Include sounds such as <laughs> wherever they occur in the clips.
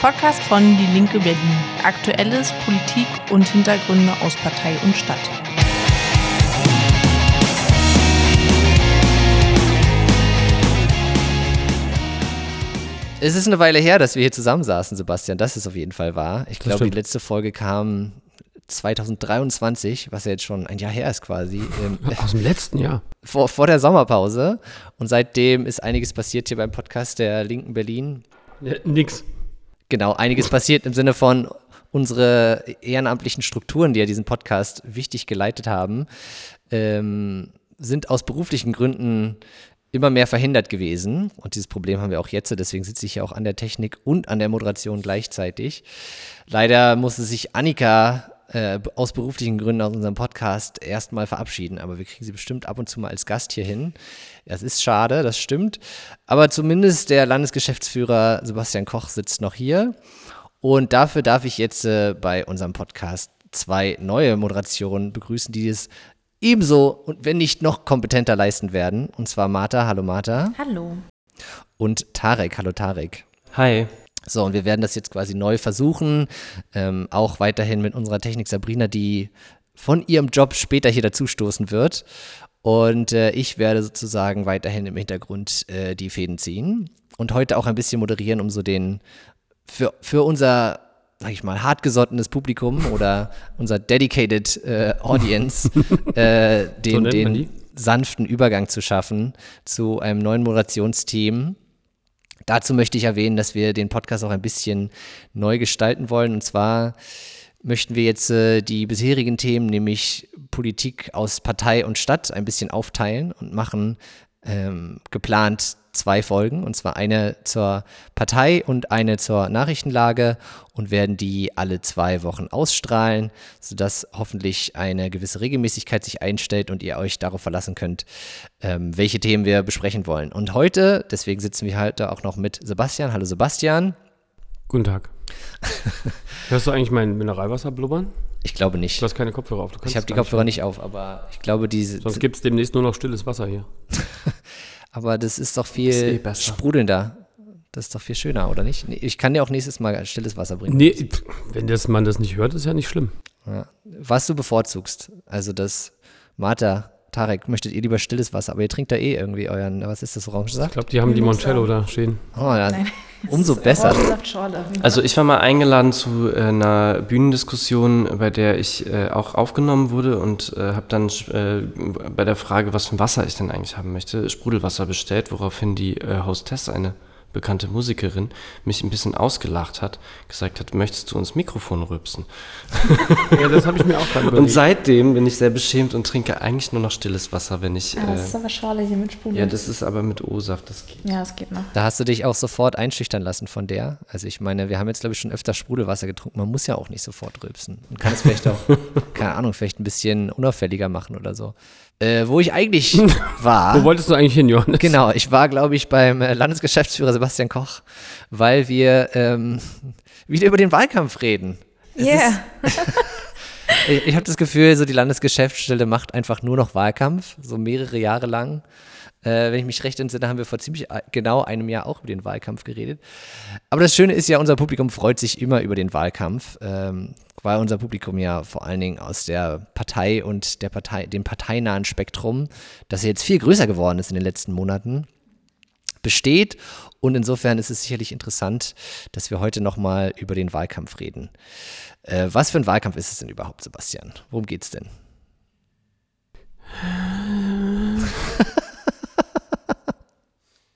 Podcast von Die Linke Berlin. Aktuelles, Politik und Hintergründe aus Partei und Stadt. Es ist eine Weile her, dass wir hier zusammensaßen, Sebastian. Das ist auf jeden Fall wahr. Ich glaube, die letzte Folge kam 2023, was ja jetzt schon ein Jahr her ist quasi. <laughs> Aus dem letzten Jahr. Vor, vor der Sommerpause. Und seitdem ist einiges passiert hier beim Podcast der Linken Berlin. Ja, nix. Genau, einiges passiert im Sinne von unsere ehrenamtlichen Strukturen, die ja diesen Podcast wichtig geleitet haben, ähm, sind aus beruflichen Gründen immer mehr verhindert gewesen. Und dieses Problem haben wir auch jetzt, deswegen sitze ich ja auch an der Technik und an der Moderation gleichzeitig. Leider musste sich Annika äh, aus beruflichen Gründen aus unserem Podcast erstmal verabschieden, aber wir kriegen sie bestimmt ab und zu mal als Gast hier hin. Das ist schade, das stimmt. Aber zumindest der Landesgeschäftsführer Sebastian Koch sitzt noch hier. Und dafür darf ich jetzt äh, bei unserem Podcast zwei neue Moderationen begrüßen, die es ebenso und wenn nicht noch kompetenter leisten werden. Und zwar Martha. Hallo Martha. Hallo. Und Tarek. Hallo Tarek. Hi. So, und wir werden das jetzt quasi neu versuchen. Ähm, auch weiterhin mit unserer Technik Sabrina, die von ihrem Job später hier dazustoßen wird. Und äh, ich werde sozusagen weiterhin im Hintergrund äh, die Fäden ziehen und heute auch ein bisschen moderieren, um so den für, für unser sag ich mal, hartgesottenes Publikum oder unser dedicated äh, Audience <laughs> äh, den, so den sanften Übergang zu schaffen zu einem neuen Moderationsteam. Dazu möchte ich erwähnen, dass wir den Podcast auch ein bisschen neu gestalten wollen. Und zwar möchten wir jetzt äh, die bisherigen Themen, nämlich Politik aus Partei und Stadt, ein bisschen aufteilen und machen ähm, geplant zwei Folgen, und zwar eine zur Partei und eine zur Nachrichtenlage und werden die alle zwei Wochen ausstrahlen, sodass hoffentlich eine gewisse Regelmäßigkeit sich einstellt und ihr euch darauf verlassen könnt, ähm, welche Themen wir besprechen wollen. Und heute, deswegen sitzen wir heute auch noch mit Sebastian. Hallo Sebastian. Guten Tag. <laughs> Hörst du eigentlich mein Mineralwasser blubbern? Ich glaube nicht. Du hast keine Kopfhörer auf. ich habe die Kopfhörer nicht auf, aber ich glaube, diese. Sonst gibt es demnächst nur noch stilles Wasser hier. <laughs> aber das ist doch viel ist eh sprudelnder. Das ist doch viel schöner, oder nicht? Ich kann dir auch nächstes Mal stilles Wasser bringen. Nee, wenn das, man das nicht hört, ist ja nicht schlimm. Ja. Was du bevorzugst, also das Martha Tarek, möchtet ihr lieber stilles Wasser, aber ihr trinkt da eh irgendwie euren, was ist das, Orangensaft? Ich glaube, die haben die Moncello da stehen. Oh, ja. Umso besser. Also ich war mal eingeladen zu äh, einer Bühnendiskussion, bei der ich äh, auch aufgenommen wurde und äh, habe dann äh, bei der Frage, was für ein Wasser ich denn eigentlich haben möchte, Sprudelwasser bestellt, woraufhin die äh, Hostess eine bekannte Musikerin, mich ein bisschen ausgelacht hat, gesagt hat, möchtest du uns Mikrofon rülpsen? Ja, das habe ich mir auch gerade <laughs> überlegt. Und seitdem bin ich sehr beschämt und trinke eigentlich nur noch stilles Wasser, wenn ich... Ja, das äh, ist aber Schorle hier mit Sprudel. Ja, das ist aber mit O-Saft, das geht. Ja, das geht noch. Da hast du dich auch sofort einschüchtern lassen von der. Also ich meine, wir haben jetzt, glaube ich, schon öfter Sprudelwasser getrunken. Man muss ja auch nicht sofort rülpsen. Man kann es vielleicht auch, <laughs> keine Ahnung, vielleicht ein bisschen unauffälliger machen oder so. Äh, wo ich eigentlich <laughs> war. wo wolltest du eigentlich hin, Johannes? Genau, ich war, glaube ich, beim äh, Landesgeschäftsführer Sebastian Koch, weil wir ähm, wieder über den Wahlkampf reden. Ja. Yeah. <laughs> ich, ich habe das Gefühl, so die Landesgeschäftsstelle macht einfach nur noch Wahlkampf, so mehrere Jahre lang. Äh, wenn ich mich recht entsinne, haben wir vor ziemlich äh, genau einem Jahr auch über den Wahlkampf geredet. Aber das Schöne ist ja, unser Publikum freut sich immer über den Wahlkampf, ähm, weil unser Publikum ja vor allen Dingen aus der Partei und der Partei, dem parteinahen Spektrum, das jetzt viel größer geworden ist in den letzten Monaten, besteht. Und insofern ist es sicherlich interessant, dass wir heute nochmal über den Wahlkampf reden. Äh, was für ein Wahlkampf ist es denn überhaupt, Sebastian? Worum geht es denn?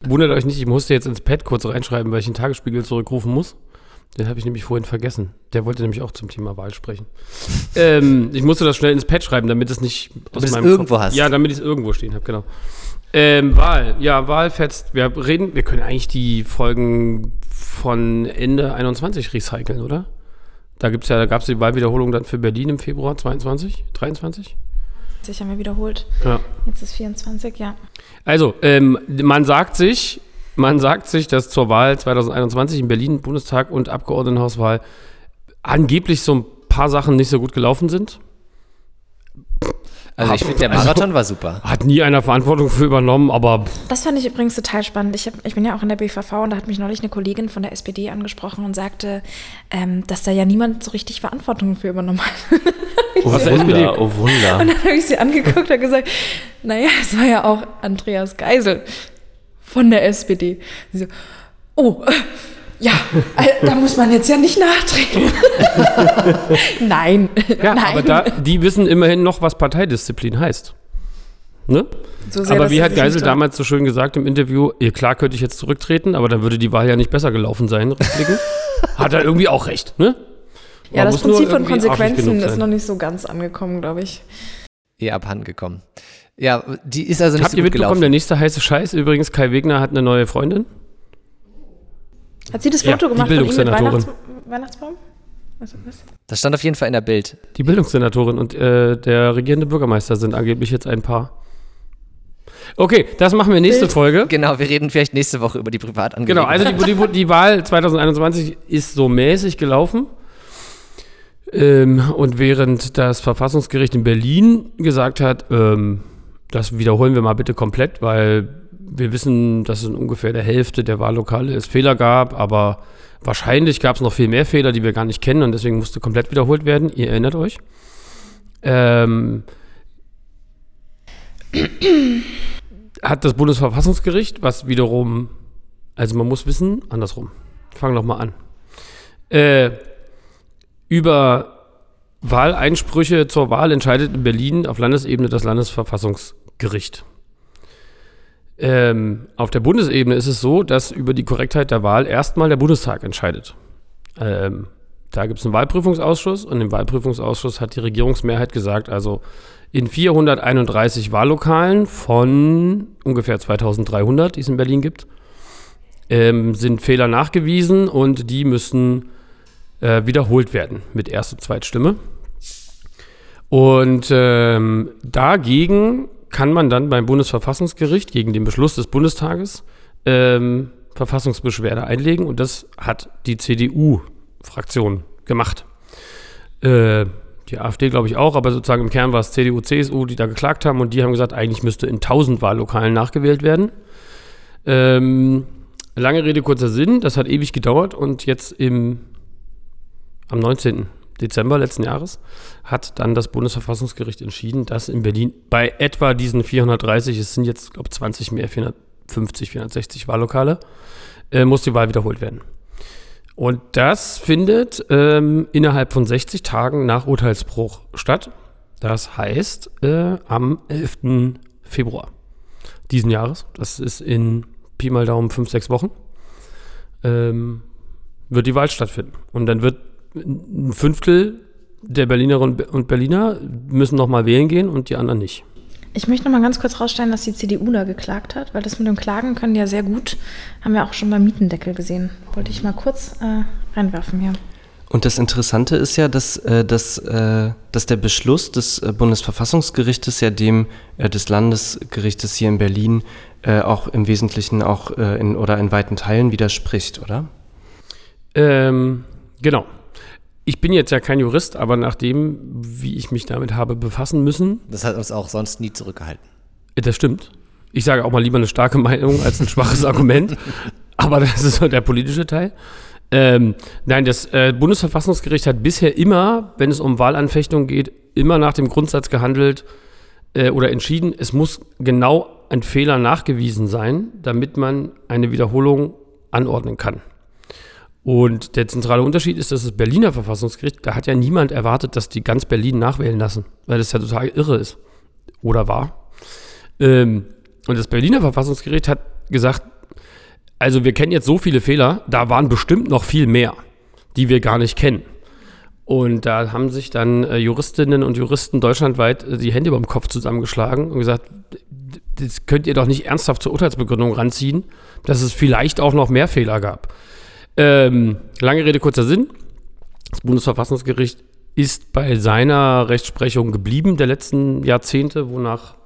Wundert euch nicht, ich musste jetzt ins Pad kurz reinschreiben, weil ich den Tagesspiegel zurückrufen muss. Den habe ich nämlich vorhin vergessen. Der wollte nämlich auch zum Thema Wahl sprechen. <laughs> ähm, ich musste das schnell ins Pad schreiben, damit es nicht aus damit meinem irgendwo Kopf, hast. Ja, damit ich es irgendwo stehen habe, genau. Ähm, Wahl, ja, Wahl fetzt. Wir reden, wir können eigentlich die Folgen von Ende 21 recyceln, oder? Da gibt's ja, da gab es die Wahlwiederholung dann für Berlin im Februar 22, 23? Ich haben wir wiederholt. Ja. Jetzt ist 24, ja. Also, ähm, man sagt sich, man sagt sich, dass zur Wahl 2021 in Berlin, Bundestag und Abgeordnetenhauswahl angeblich so ein paar Sachen nicht so gut gelaufen sind. Also ich finde, der Marathon war super. Hat nie einer Verantwortung für übernommen, aber Das fand ich übrigens total spannend. Ich, hab, ich bin ja auch in der BVV und da hat mich neulich eine Kollegin von der SPD angesprochen und sagte, ähm, dass da ja niemand so richtig Verantwortung für übernommen hat. <laughs> Oh Was der SPD? Wunder, oh Wunder. Und dann habe ich sie angeguckt und gesagt, naja, es war ja auch Andreas Geisel von der SPD. Sie so, oh, äh, ja, äh, da muss man jetzt ja nicht nachtreten. <laughs> Nein, ja, nein. aber da, die wissen immerhin noch, was Parteidisziplin heißt. Ne? So sehr, aber wie hat Geisel damals so schön gesagt im Interview, ihr klar könnte ich jetzt zurücktreten, aber dann würde die Wahl ja nicht besser gelaufen sein, rückblickend. <laughs> hat er irgendwie auch recht, ne? Ja, das Prinzip von Konsequenzen ist noch nicht so ganz angekommen, glaube ich. Eher abhanden gekommen. Ja, die ist also nicht Habt so ihr gut mitbekommen, gelaufen. der nächste heiße Scheiß übrigens, Kai Wegner hat eine neue Freundin? Hat sie das Ja, Foto die gemacht von ihm mit Bildungssenatorin. Weihnachts Weihnachtsbaum? Also was? Das stand auf jeden Fall in der Bild. Die Bildungssenatorin und äh, der regierende Bürgermeister sind angeblich jetzt ein Paar. Okay, das machen wir nächste Bild. Folge. Genau, wir reden vielleicht nächste Woche über die Privatangelegenheiten. Genau, also die, die, die Wahl 2021 ist so mäßig gelaufen. Ähm, und während das Verfassungsgericht in Berlin gesagt hat, ähm, das wiederholen wir mal bitte komplett, weil wir wissen, dass es in ungefähr der Hälfte der Wahllokale es Fehler gab, aber wahrscheinlich gab es noch viel mehr Fehler, die wir gar nicht kennen und deswegen musste komplett wiederholt werden. Ihr erinnert euch. Ähm, hat das Bundesverfassungsgericht, was wiederum, also man muss wissen, andersrum, fangen wir mal an, äh, über Wahleinsprüche zur Wahl entscheidet in Berlin auf Landesebene das Landesverfassungsgericht. Ähm, auf der Bundesebene ist es so, dass über die Korrektheit der Wahl erstmal der Bundestag entscheidet. Ähm, da gibt es einen Wahlprüfungsausschuss und im Wahlprüfungsausschuss hat die Regierungsmehrheit gesagt, also in 431 Wahllokalen von ungefähr 2300, die es in Berlin gibt, ähm, sind Fehler nachgewiesen und die müssen äh, wiederholt werden mit Erst- und Zweitstimme. Und ähm, dagegen kann man dann beim Bundesverfassungsgericht gegen den Beschluss des Bundestages ähm, Verfassungsbeschwerde einlegen und das hat die CDU-Fraktion gemacht. Äh, die AfD glaube ich auch, aber sozusagen im Kern war es CDU, CSU, die da geklagt haben und die haben gesagt, eigentlich müsste in 1000 Wahllokalen nachgewählt werden. Ähm, lange Rede, kurzer Sinn, das hat ewig gedauert und jetzt im, am 19. Dezember letzten Jahres hat dann das Bundesverfassungsgericht entschieden, dass in Berlin bei etwa diesen 430, es sind jetzt, glaube ich, 20 mehr, 450, 460 Wahllokale, äh, muss die Wahl wiederholt werden. Und das findet ähm, innerhalb von 60 Tagen nach Urteilsbruch statt. Das heißt äh, am 11. Februar diesen Jahres. Das ist in Pi mal Daumen 5, 6 Wochen. Ähm, wird die Wahl stattfinden. Und dann wird ein Fünftel der Berlinerinnen und Berliner müssen nochmal wählen gehen und die anderen nicht. Ich möchte noch mal ganz kurz rausstellen, dass die CDU da geklagt hat, weil das mit dem Klagen können die ja sehr gut. Haben wir auch schon beim Mietendeckel gesehen. Wollte ich mal kurz äh, reinwerfen hier. Und das Interessante ist ja, dass, äh, dass, äh, dass der Beschluss des äh, Bundesverfassungsgerichtes ja dem äh, des Landesgerichtes hier in Berlin äh, auch im Wesentlichen auch äh, in, oder in weiten Teilen widerspricht, oder? Ähm, genau. Ich bin jetzt ja kein Jurist, aber nachdem, wie ich mich damit habe befassen müssen, Das hat uns auch sonst nie zurückgehalten. äh, das stimmt. Ich sage auch mal lieber eine starke Meinung als ein schwaches <laughs> Argument, aber das ist so der politische Teil. Ähm, nein, das äh, Bundesverfassungsgericht hat bisher immer, wenn es um Wahlanfechtung geht, immer nach dem Grundsatz gehandelt äh, oder entschieden, es muss genau ein Fehler nachgewiesen sein, damit man eine Wiederholung anordnen kann. Und der zentrale Unterschied ist, dass das Berliner Verfassungsgericht, da hat ja niemand erwartet, dass die ganz Berlin nachwählen lassen, weil das ja total irre ist. Oder war. Ähm, und das Berliner Verfassungsgericht hat gesagt, also wir kennen jetzt so viele Fehler, da waren bestimmt noch viel mehr, die wir gar nicht kennen. Und da haben sich dann äh, Juristinnen und Juristen deutschlandweit äh, die Hände über dem Kopf zusammengeschlagen und gesagt, das könnt ihr doch nicht ernsthaft zur Urteilsbegründung ranziehen, dass es vielleicht auch noch mehr Fehler gab. Ähm, lange Rede, kurzer Sinn. Das Bundesverfassungsgericht ist bei seiner Rechtsprechung geblieben der letzten Jahrzehnte, wonach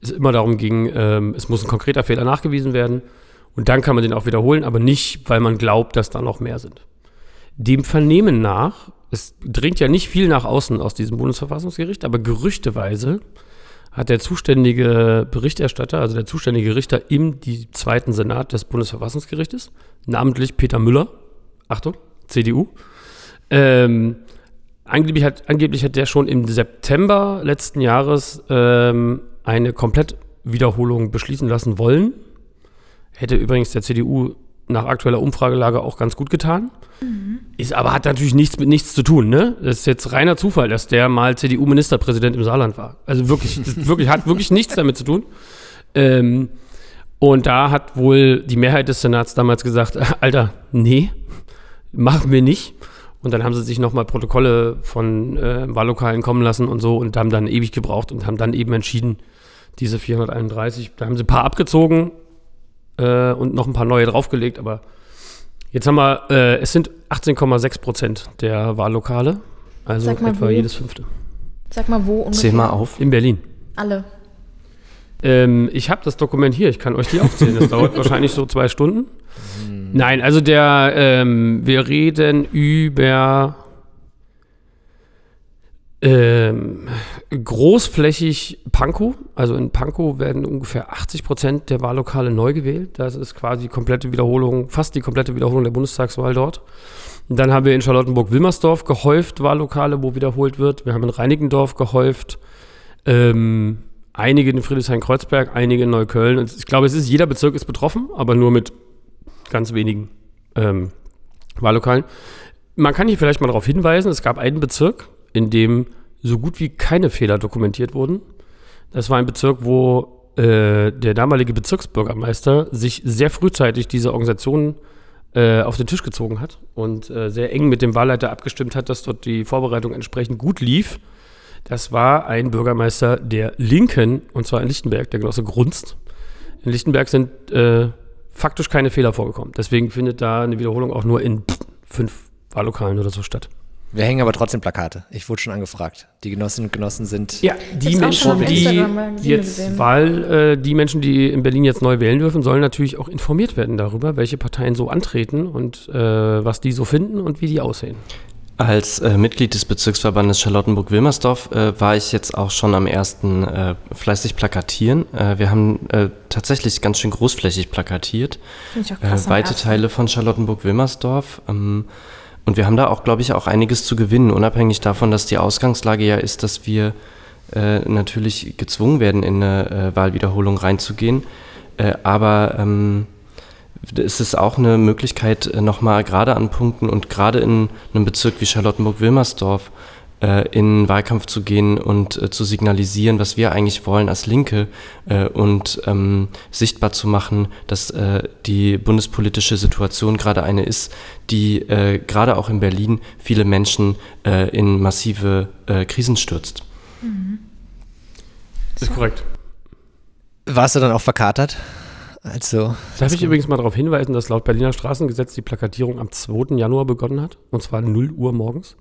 es immer darum ging, ähm, es muss ein konkreter Fehler nachgewiesen werden und dann kann man den auch wiederholen, aber nicht, weil man glaubt, dass da noch mehr sind. Dem Vernehmen nach, es dringt ja nicht viel nach außen aus diesem Bundesverfassungsgericht, aber gerüchteweise hat der zuständige Berichterstatter, also der zuständige Richter im die zweiten Senat des Bundesverfassungsgerichtes, namentlich Peter Müller, Achtung, CDU, ähm, angeblich, hat, angeblich hat der schon im September letzten Jahres ähm, eine Komplettwiederholung beschließen lassen wollen. Hätte übrigens der CDU nach aktueller Umfragelage auch ganz gut getan. Ist aber hat natürlich nichts mit nichts zu tun, ne? Das ist jetzt reiner Zufall, dass der mal CDU-Ministerpräsident im Saarland war. Also wirklich, wirklich, hat wirklich nichts damit zu tun. Ähm, und da hat wohl die Mehrheit des Senats damals gesagt, <laughs> Alter, nee, machen wir nicht. Und dann haben sie sich nochmal Protokolle von äh, Wahllokalen kommen lassen und so und haben dann ewig gebraucht und haben dann eben entschieden, diese 431, da haben sie ein paar abgezogen äh, und noch ein paar neue draufgelegt, aber Jetzt haben wir, äh, es sind 18,6 Prozent der Wahllokale, also Sag mal, etwa wo? jedes fünfte. Sag mal, wo ungefähr? Zähl mal auf. In Berlin. Alle. Ähm, ich habe das Dokument hier, ich kann euch die aufzählen. Das dauert <laughs> wahrscheinlich so zwei Stunden. Nein, also der, ähm, wir reden über ähm, großflächig Pankow. Also in Pankow werden ungefähr 80 Prozent der Wahllokale neu gewählt. Das ist quasi die komplette Wiederholung, fast die komplette Wiederholung der Bundestagswahl dort. Dann haben wir in Charlottenburg-Wilmersdorf gehäuft Wahllokale, wo wiederholt wird. Wir haben in Reinickendorf gehäuft. Ähm, einige in Friedrichshain-Kreuzberg, einige in Neukölln. Und ich glaube, es ist jeder Bezirk ist betroffen, aber nur mit ganz wenigen ähm, Wahllokalen. Man kann hier vielleicht mal darauf hinweisen, es gab einen Bezirk, in dem so gut wie keine Fehler dokumentiert wurden. Das war ein Bezirk, wo äh, der damalige Bezirksbürgermeister sich sehr frühzeitig diese Organisation äh, auf den Tisch gezogen hat und äh, sehr eng mit dem Wahlleiter abgestimmt hat, dass dort die Vorbereitung entsprechend gut lief. Das war ein Bürgermeister der Linken, und zwar in Lichtenberg, der Genosse Grunst. In Lichtenberg sind äh, faktisch keine Fehler vorgekommen. Deswegen findet da eine Wiederholung auch nur in pff, fünf Wahllokalen oder so statt. Wir hängen aber trotzdem Plakate. Ich wurde schon angefragt. Die Genossinnen und Genossen sind. Ja, die Menschen, die jetzt gesehen. Wahl, äh, die Menschen, die in Berlin jetzt neu wählen dürfen, sollen natürlich auch informiert werden darüber, welche Parteien so antreten und äh, was die so finden und wie die aussehen. Als äh, Mitglied des Bezirksverbandes Charlottenburg-Wilmersdorf äh, war ich jetzt auch schon am ersten äh, fleißig plakatieren. Äh, wir haben äh, tatsächlich ganz schön großflächig plakatiert. Finde ich auch Äh, krass. weite. Teile von Charlottenburg-Wilmersdorf. Ähm, und wir haben da auch, glaube ich, auch einiges zu gewinnen, unabhängig davon, dass die Ausgangslage ja ist, dass wir äh, natürlich gezwungen werden, in eine äh, Wahlwiederholung reinzugehen. Äh, aber ähm, es ist auch eine Möglichkeit, äh, nochmal gerade an Punkten und gerade in einem Bezirk wie Charlottenburg-Wilmersdorf äh, in den Wahlkampf zu gehen und äh, zu signalisieren, was wir eigentlich wollen als Linke äh, und ähm, sichtbar zu machen, dass äh, die bundespolitische Situation gerade eine ist, die äh, gerade auch in Berlin viele Menschen äh, in massive äh, Krisen stürzt. Ist korrekt. Warst du dann auch verkatert? Also. Darf ich übrigens mal darauf hinweisen, dass laut Berliner Straßengesetz die Plakatierung am 2. Januar begonnen hat, und zwar 0 Uhr morgens.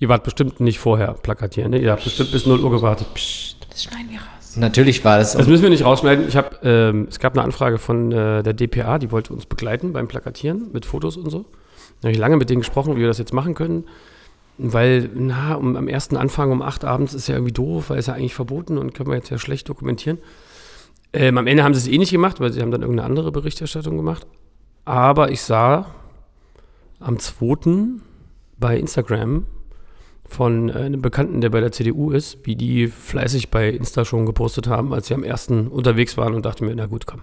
Ihr wart bestimmt nicht vorher plakatieren, ne? Ihr habt bestimmt bis 0 Uhr gewartet. Das schneiden wir raus. Natürlich war es. Das müssen wir nicht rausschneiden. Ich habe, ähm, es gab eine Anfrage von äh, der DPA, die wollte uns begleiten beim Plakatieren mit Fotos und so. Da habe ich lange mit denen gesprochen, wie wir das jetzt machen können. Weil, na, um, am ersten Anfang um 8 abends ist ja irgendwie doof, weil es ja eigentlich verboten und können wir jetzt ja schlecht dokumentieren. Ähm, am Ende haben sie es eh nicht gemacht, weil sie haben dann irgendeine andere Berichterstattung gemacht. Aber ich sah am 2. bei Instagram von äh, einem Bekannten, der bei der CDU ist, wie die fleißig bei Insta schon gepostet haben, als sie am ersten unterwegs waren und dachte mir, na gut, komm.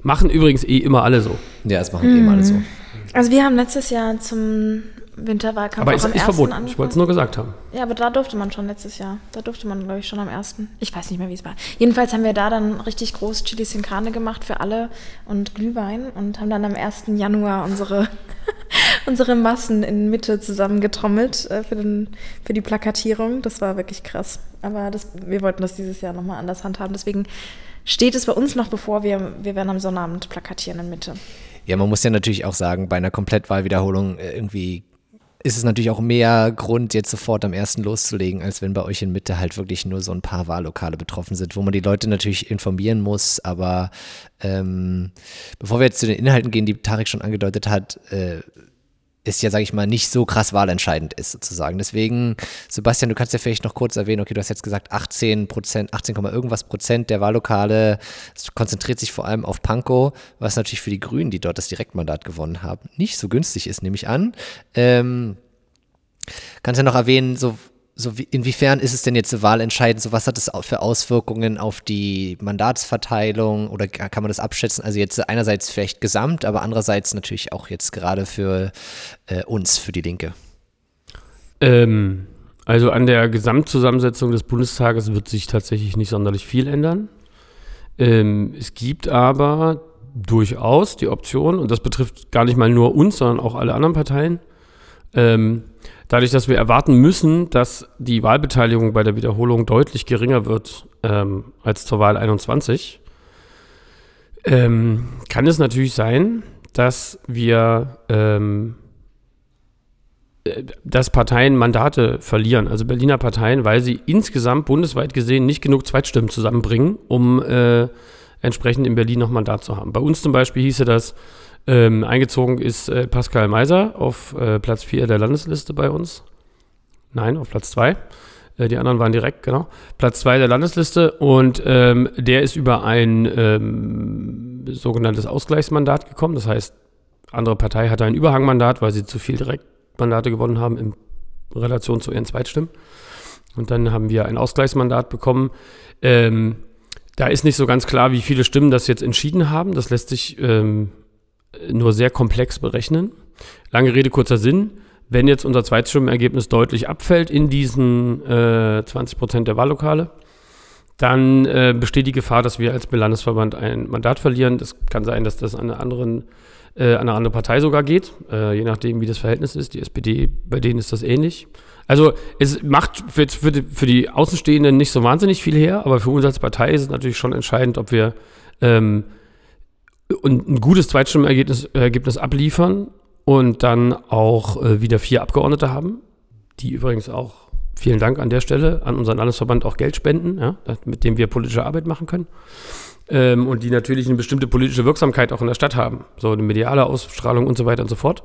Machen übrigens eh immer alle so. Ja, das machen eh mal alle so. Also wir haben letztes Jahr zum Winterwahlkampf Aber auch es am ist ersten verboten. Ich wollte es nur gesagt haben. Ja, aber da durfte man schon letztes Jahr. Da durfte man, glaube ich, schon am ersten. Ich weiß nicht mehr, wie es war. Jedenfalls haben wir da dann richtig groß Chili sin Carne gemacht für alle und Glühwein und haben dann am 1. Januar unsere, unsere Massen in Mitte zusammengetrommelt äh, für, den, für die Plakatierung. Das war wirklich krass. Aber das, wir wollten das dieses Jahr nochmal anders handhaben. Deswegen steht es bei uns noch bevor. Wir, wir werden am Sonnabend plakatieren in Mitte. Ja, man muss ja natürlich auch sagen, bei einer Komplettwahlwiederholung äh, irgendwie ist es natürlich auch mehr Grund, jetzt sofort am ersten loszulegen, als wenn bei euch in Mitte halt wirklich nur so ein paar Wahllokale betroffen sind, wo man die Leute natürlich informieren muss. Aber ähm, bevor wir jetzt zu den Inhalten gehen, die Tarek schon angedeutet hat, äh, ist ja, sage ich mal, nicht so krass wahlentscheidend ist sozusagen. Deswegen, Sebastian, du kannst ja vielleicht noch kurz erwähnen, okay, du hast jetzt gesagt, 18 Prozent, 18, irgendwas Prozent der Wahllokale konzentriert sich vor allem auf Pankow, was natürlich für die Grünen, die dort das Direktmandat gewonnen haben, nicht so günstig ist, nehme ich an. Ähm, kannst ja noch erwähnen, so so wie, inwiefern ist es denn jetzt eine Wahl entscheidend? So was hat es für Auswirkungen auf die Mandatsverteilung oder kann man das abschätzen? Also jetzt einerseits vielleicht gesamt, aber andererseits natürlich auch jetzt gerade für äh, uns, für die Linke. Ähm, also an der Gesamtzusammensetzung des Bundestages wird sich tatsächlich nicht sonderlich viel ändern. Ähm, es gibt aber durchaus die Option, und das betrifft gar nicht mal nur uns, sondern auch alle anderen Parteien, ähm, dadurch, dass wir erwarten müssen, dass die Wahlbeteiligung bei der Wiederholung deutlich geringer wird ähm, als zur Wahl 21, ähm, kann es natürlich sein, dass wir ähm, äh, dass Parteien Mandate verlieren, also Berliner Parteien, weil sie insgesamt bundesweit gesehen nicht genug Zweitstimmen zusammenbringen, um äh, entsprechend in Berlin noch Mandat zu haben. Bei uns zum Beispiel hieße das, ähm, eingezogen ist äh, Pascal Meiser auf äh, Platz 4 der Landesliste bei uns. Nein, auf Platz 2. Äh, die anderen waren direkt, genau. Platz 2 der Landesliste und ähm, der ist über ein ähm, sogenanntes Ausgleichsmandat gekommen. Das heißt, andere Partei hatte ein Überhangmandat, weil sie zu viel Direktmandate gewonnen haben in Relation zu ihren Zweitstimmen. Und dann haben wir ein Ausgleichsmandat bekommen. Ähm, da ist nicht so ganz klar, wie viele Stimmen das jetzt entschieden haben. Das lässt sich ähm, nur sehr komplex berechnen. Lange Rede, kurzer Sinn. Wenn jetzt unser Zweitstimmenergebnis deutlich abfällt in diesen äh, 20 Prozent der Wahllokale, dann äh, besteht die Gefahr, dass wir als Landesverband ein Mandat verlieren. Das kann sein, dass das an, anderen, äh, an eine andere Partei sogar geht, äh, je nachdem, wie das Verhältnis ist. Die SPD, bei denen ist das ähnlich. Also es macht für, für, die, für die Außenstehenden nicht so wahnsinnig viel her, aber für uns als Partei ist es natürlich schon entscheidend, ob wir ähm, und ein gutes Zweitstimmenergebnis Ergebnis abliefern und dann auch äh, wieder vier Abgeordnete haben, die übrigens auch, vielen Dank an der Stelle, an unseren Landesverband auch Geld spenden, ja, mit dem wir politische Arbeit machen können. Ähm, und die natürlich eine bestimmte politische Wirksamkeit auch in der Stadt haben. So eine mediale Ausstrahlung und so weiter und so fort.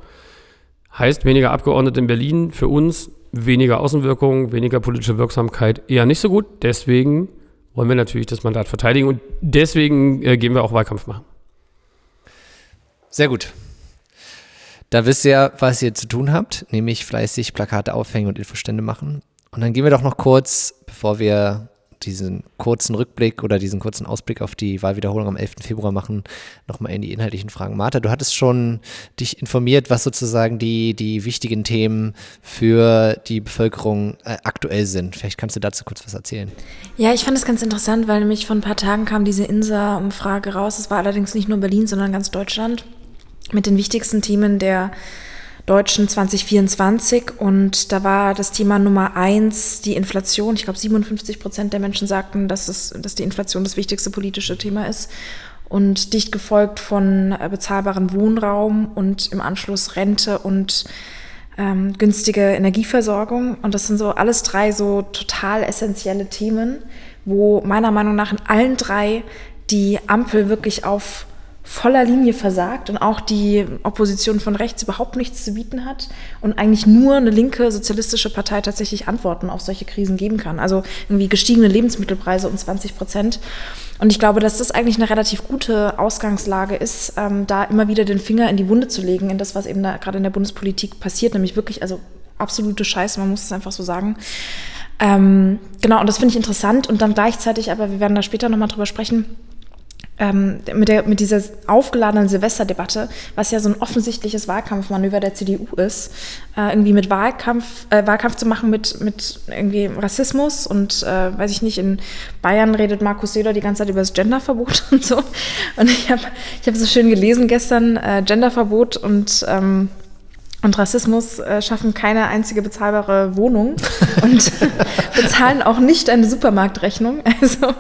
Heißt weniger Abgeordnete in Berlin für uns, weniger Außenwirkung, weniger politische Wirksamkeit eher nicht so gut. Deswegen wollen wir natürlich das Mandat verteidigen und deswegen äh, gehen wir auch Wahlkampf machen. Sehr gut. Da wisst ihr, was ihr zu tun habt, nämlich fleißig Plakate aufhängen und Infostände machen. Und dann gehen wir doch noch kurz, bevor wir diesen kurzen Rückblick oder diesen kurzen Ausblick auf die Wahlwiederholung am 11. Februar machen, nochmal in die inhaltlichen Fragen. Martha, du hattest schon dich informiert, was sozusagen die, die wichtigen Themen für die Bevölkerung äh, aktuell sind. Vielleicht kannst du dazu kurz was erzählen. Ja, ich fand es ganz interessant, weil nämlich vor ein paar Tagen kam diese INSA-Umfrage raus. Es war allerdings nicht nur Berlin, sondern ganz Deutschland mit den wichtigsten Themen der Deutschen 2024 und da war das Thema Nummer eins die Inflation. Ich glaube, 57 Prozent der Menschen sagten, dass, es, dass die Inflation das wichtigste politische Thema ist und dicht gefolgt von äh, bezahlbarem Wohnraum und im Anschluss Rente und ähm, günstige Energieversorgung. Und das sind so alles drei so total essentielle Themen, wo meiner Meinung nach in allen drei die Ampel wirklich auf voller Linie versagt und auch die Opposition von rechts überhaupt nichts zu bieten hat und eigentlich nur eine linke sozialistische Partei tatsächlich Antworten auf solche Krisen geben kann. Also irgendwie gestiegene Lebensmittelpreise um 20 Prozent. Und ich glaube, dass das eigentlich eine relativ gute Ausgangslage ist, ähm, da immer wieder den Finger in die Wunde zu legen, in das, was eben da gerade in der Bundespolitik passiert, nämlich wirklich, also absolute Scheiße, man muss es einfach so sagen. Ähm, genau, und das finde ich interessant und dann gleichzeitig, aber wir werden da später nochmal drüber sprechen, ähm, mit, der, mit dieser aufgeladenen Silvesterdebatte, was ja so ein offensichtliches Wahlkampfmanöver der CDU ist, äh, irgendwie mit Wahlkampf, äh, Wahlkampf zu machen mit, mit irgendwie Rassismus und äh, weiß ich nicht, in Bayern redet Markus Söder die ganze Zeit über das Genderverbot <laughs> und so. Und ich habe ich hab so schön gelesen gestern, äh, Genderverbot und ähm, und Rassismus äh, schaffen keine einzige bezahlbare Wohnung <laughs> und <laughs> bezahlen auch nicht eine Supermarktrechnung. <laughs> Also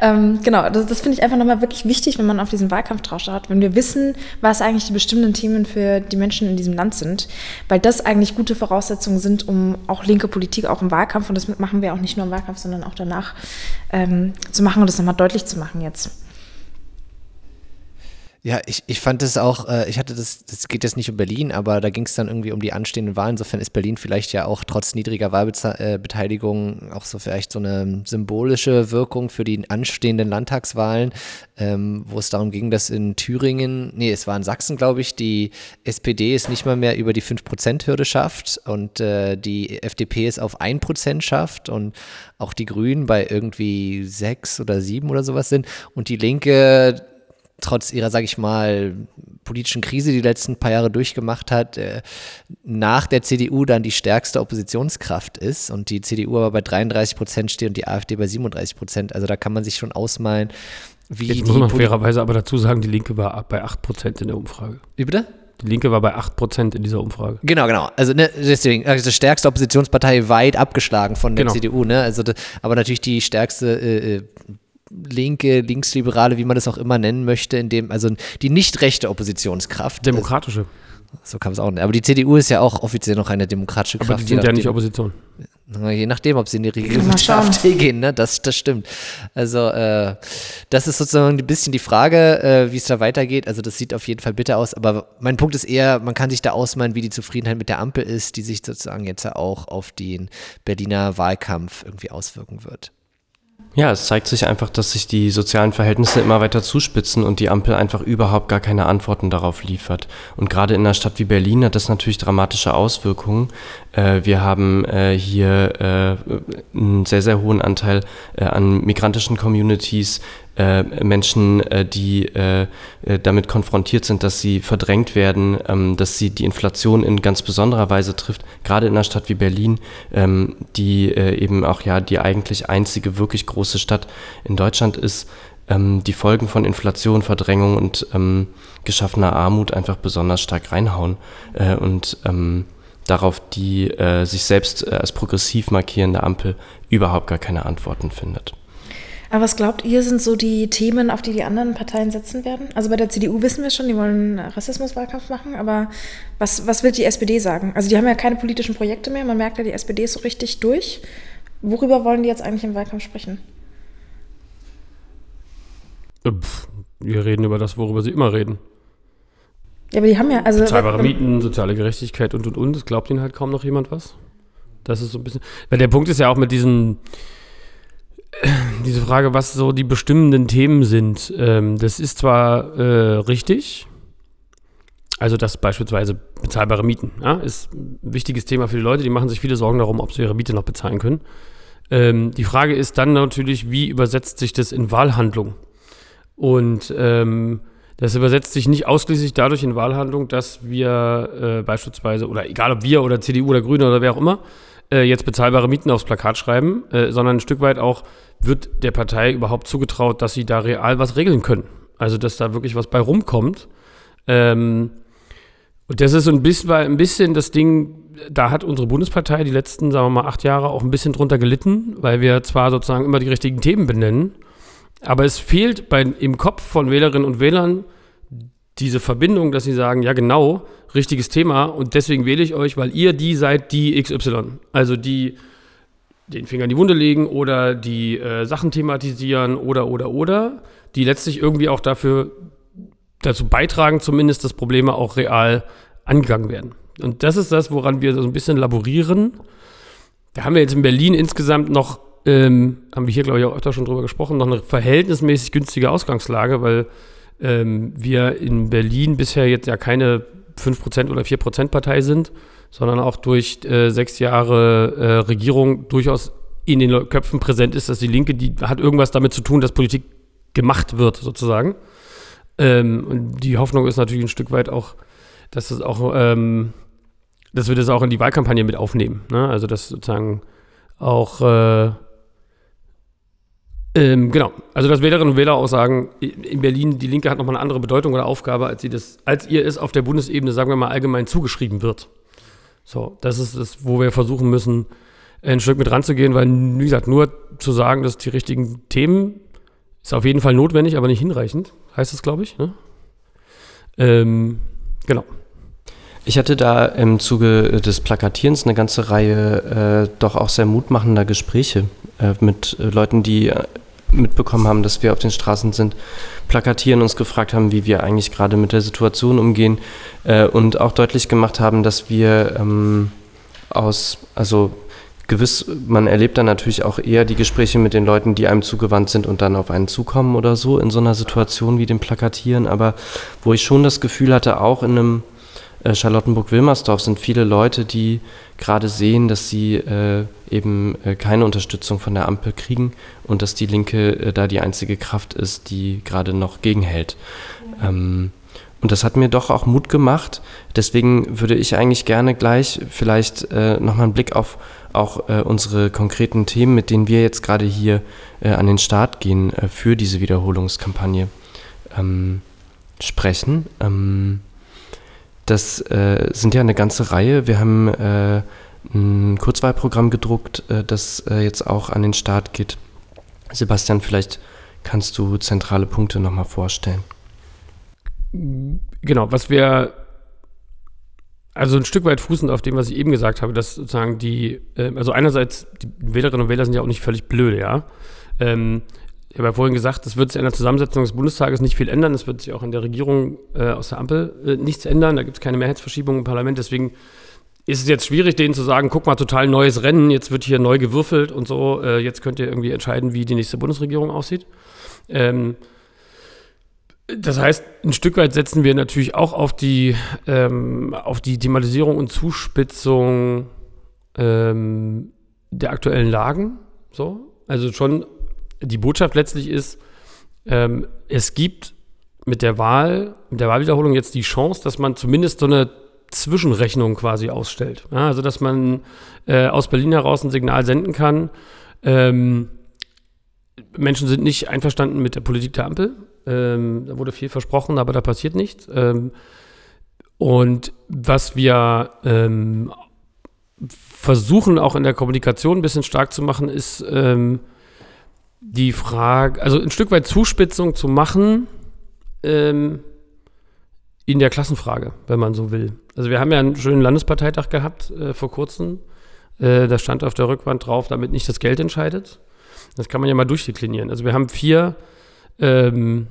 ähm, genau, das, das finde ich einfach nochmal wirklich wichtig, wenn man auf diesen Wahlkampf drauf schaut, wenn wir wissen, was eigentlich die bestimmten Themen für die Menschen in diesem Land sind, weil das eigentlich gute Voraussetzungen sind, um auch linke Politik auch im Wahlkampf, und das machen wir auch nicht nur im Wahlkampf, sondern auch danach ähm, zu machen und das nochmal deutlich zu machen jetzt. Ja, ich, ich fand das auch, äh, ich hatte das, das geht jetzt nicht um Berlin, aber da ging es dann irgendwie um die anstehenden Wahlen. Insofern ist Berlin vielleicht ja auch trotz niedriger Wahlbeteiligung auch so vielleicht so eine symbolische Wirkung für die anstehenden Landtagswahlen, ähm, wo es darum ging, dass in Thüringen, nee, es war in Sachsen, glaube ich, die SPD es nicht mal mehr über die 5%-Hürde schafft und äh, die FDP es auf 1% schafft und auch die Grünen bei irgendwie 6 oder 7 oder sowas sind und die Linke trotz ihrer, sage ich mal, politischen Krise, die, die letzten paar Jahre durchgemacht hat, äh, nach der CDU dann die stärkste Oppositionskraft ist und die CDU aber bei 33 Prozent steht und die AfD bei 37 Prozent. Also da kann man sich schon ausmalen, wie Jetzt muss man fairerweise aber dazu sagen, die Linke war bei 8 Prozent in der Umfrage. Wie bitte? Die Linke war bei 8% in dieser Umfrage. Genau, genau. Also ne, deswegen, also die stärkste Oppositionspartei weit abgeschlagen von der Genau. CDU, ne? Also aber natürlich die stärkste äh, äh, linke, linksliberale, wie man das auch immer nennen möchte, in dem, also die nicht rechte Oppositionskraft. Demokratische. Also, so kann es auch nicht. Aber die CDU ist ja auch offiziell noch eine demokratische Kraft. Aber die sind ja nicht Opposition. Je nachdem, ob sie in die Regierung mit <laughs> der. AfD gehen, ne? Das, das stimmt. Also, äh, das ist sozusagen ein bisschen die Frage, äh, wie es da weitergeht. Also, das sieht auf jeden Fall bitter aus. Aber mein Punkt ist eher, man kann sich da ausmalen, wie die Zufriedenheit mit der Ampel ist, die sich sozusagen jetzt ja auch auf den Berliner Wahlkampf irgendwie auswirken wird. Ja, es zeigt sich einfach, dass sich die sozialen Verhältnisse immer weiter zuspitzen und die Ampel einfach überhaupt gar keine Antworten darauf liefert. Und gerade in einer Stadt wie Berlin hat das natürlich dramatische Auswirkungen. Äh, wir haben äh, hier äh, einen sehr, sehr hohen Anteil an migrantischen Communities, äh, Menschen, äh, die äh, äh, damit konfrontiert sind, dass sie verdrängt werden, ähm, dass sie die Inflation in ganz besonderer Weise trifft, gerade in einer Stadt wie Berlin, ähm, die äh, eben auch ja die eigentlich einzige wirklich große Stadt in Deutschland ist, ähm, die Folgen von Inflation, Verdrängung und ähm, geschaffener Armut einfach besonders stark reinhauen äh, und ähm, darauf die äh, sich selbst äh, als progressiv markierende Ampel überhaupt gar keine Antworten findet. Aber was glaubt ihr, sind so die Themen, auf die die anderen Parteien setzen werden? Also bei der CDU wissen wir schon, die wollen Rassismuswahlkampf machen, aber was, was wird die SPD sagen? Also die haben ja keine politischen Projekte mehr, man merkt ja, die SPD ist so richtig durch. Worüber wollen die jetzt eigentlich im Wahlkampf sprechen? Äh, pff, Wir reden über das, worüber sie immer reden. Ja, aber die haben ja, also. Bezahlbare Mieten, soziale Gerechtigkeit und und und. Es glaubt ihnen halt kaum noch jemand was. Das ist so ein bisschen. Weil der Punkt ist ja auch mit diesen. <clears throat> Diese Frage, was so die bestimmenden Themen sind. Ähm, das ist zwar äh, richtig. Also, dass beispielsweise bezahlbare Mieten ja, ist ein wichtiges Thema für die Leute. Die machen sich viele Sorgen darum, ob sie ihre Miete noch bezahlen können. Ähm, die Frage ist dann natürlich, wie übersetzt sich das in Wahlhandlung? Und ähm, das übersetzt sich nicht ausschließlich dadurch in Wahlhandlung, dass wir äh, beispielsweise, oder egal ob wir oder CDU oder Grüne oder wer auch immer, äh, jetzt bezahlbare Mieten aufs Plakat schreiben, äh, sondern ein Stück weit auch, wird der Partei überhaupt zugetraut, dass sie da real was regeln können. Also, dass da wirklich was bei rumkommt. Ähm, und das ist so ein bisschen, ein bisschen das Ding, da hat unsere Bundespartei die letzten, sagen wir mal, acht Jahre auch ein bisschen drunter gelitten, weil wir zwar sozusagen immer die richtigen Themen benennen, aber es fehlt bei, im Kopf von Wählerinnen und Wählern diese Verbindung, dass sie sagen, ja genau, richtiges Thema und deswegen wähle ich euch, weil ihr die seid, die XY. Also die den Finger in die Wunde legen oder die äh, Sachen thematisieren oder, oder, oder, die letztlich irgendwie auch dafür dazu beitragen, zumindest, dass Probleme auch real angegangen werden. Und das ist das, woran wir so ein bisschen laborieren. Da haben wir jetzt in Berlin insgesamt noch, ähm, haben wir hier, glaube ich, auch öfter schon drüber gesprochen, noch eine verhältnismäßig günstige Ausgangslage, weil ähm, wir in Berlin bisher jetzt ja keine 5% oder 4% Partei sind, sondern auch durch äh, sechs Jahre äh, Regierung durchaus in den Köpfen präsent ist, dass die Linke, die hat irgendwas damit zu tun, dass Politik gemacht wird, sozusagen. Ähm, und die Hoffnung ist natürlich ein Stück weit auch, dass es auch, ähm, dass wir das auch in die Wahlkampagne mit aufnehmen. Ne? Also dass sozusagen auch äh, ähm, genau, also dass Wählerinnen und Wähler auch sagen, in Berlin, die Linke hat nochmal eine andere Bedeutung oder Aufgabe, als sie das, als ihr es auf der Bundesebene, sagen wir mal, allgemein zugeschrieben wird. So, das ist es, wo wir versuchen müssen, ein Stück mit ranzugehen, weil, wie gesagt, nur zu sagen, dass die richtigen Themen ist auf jeden Fall notwendig, aber nicht hinreichend, heißt es, glaube ich. Ne? Ähm, genau. Ich hatte da im Zuge des Plakatierens eine ganze Reihe äh, doch auch sehr mutmachender Gespräche äh, mit äh, Leuten, die äh, mitbekommen haben, dass wir auf den Straßen sind, plakatieren, uns gefragt haben, wie wir eigentlich gerade mit der Situation umgehen äh, und auch deutlich gemacht haben, dass wir ähm, aus, also gewiss, man erlebt dann natürlich auch eher die Gespräche mit den Leuten, die einem zugewandt sind und dann auf einen zukommen oder so in so einer Situation wie dem Plakatieren, aber wo ich schon das Gefühl hatte, auch in einem Charlottenburg-Wilmersdorf sind viele Leute, die gerade sehen, dass sie äh, eben äh, keine Unterstützung von der Ampel kriegen und dass die Linke äh, da die einzige Kraft ist, die gerade noch gegenhält. Ähm, und das hat mir doch auch Mut gemacht. Deswegen würde ich eigentlich gerne gleich vielleicht äh, nochmal einen Blick auf auch äh, unsere konkreten Themen, mit denen wir jetzt gerade hier äh, an den Start gehen, äh, für diese Wiederholungskampagne ähm, sprechen. Ähm, das äh, sind ja eine ganze Reihe. Wir haben äh, ein Kurzwahlprogramm gedruckt, äh, das äh, jetzt auch an den Start geht. Sebastian, vielleicht kannst du zentrale Punkte nochmal vorstellen. Genau, was wir, also ein Stück weit fußend auf dem, was ich eben gesagt habe, dass sozusagen die, äh, also einerseits, die Wählerinnen und Wähler sind ja auch nicht völlig blöde, ja. Ähm, ich habe ja vorhin gesagt, es wird sich an der Zusammensetzung des Bundestages nicht viel ändern. Es wird sich auch in der Regierung äh, aus der Ampel äh, nichts ändern. Da gibt es keine Mehrheitsverschiebung im Parlament. Deswegen ist es jetzt schwierig, denen zu sagen, guck mal, total neues Rennen, jetzt wird hier neu gewürfelt und so. Äh, jetzt könnt ihr irgendwie entscheiden, wie die nächste Bundesregierung aussieht. Ähm, das heißt, ein Stück weit setzen wir natürlich auch auf die, ähm, auf die Thematisierung und Zuspitzung ähm, der aktuellen Lagen. So. Also schon die Botschaft letztlich ist, ähm, es gibt mit der Wahl, mit der Wahlwiederholung jetzt die Chance, dass man zumindest so eine Zwischenrechnung quasi ausstellt. Ja, also dass man äh, aus Berlin heraus ein Signal senden kann. Ähm, Menschen sind nicht einverstanden mit der Politik der Ampel. Ähm, da wurde viel versprochen, aber da passiert nichts. Ähm, und was wir ähm, versuchen auch in der Kommunikation ein bisschen stark zu machen, ist ähm, die Frage, also ein Stück weit Zuspitzung zu machen ähm, in der Klassenfrage, wenn man so will. Also wir haben ja einen schönen Landesparteitag gehabt äh, vor kurzem. Äh, da stand auf der Rückwand drauf, damit nicht das Geld entscheidet. Das kann man ja mal durchdeklinieren. Also wir haben vier, ähm,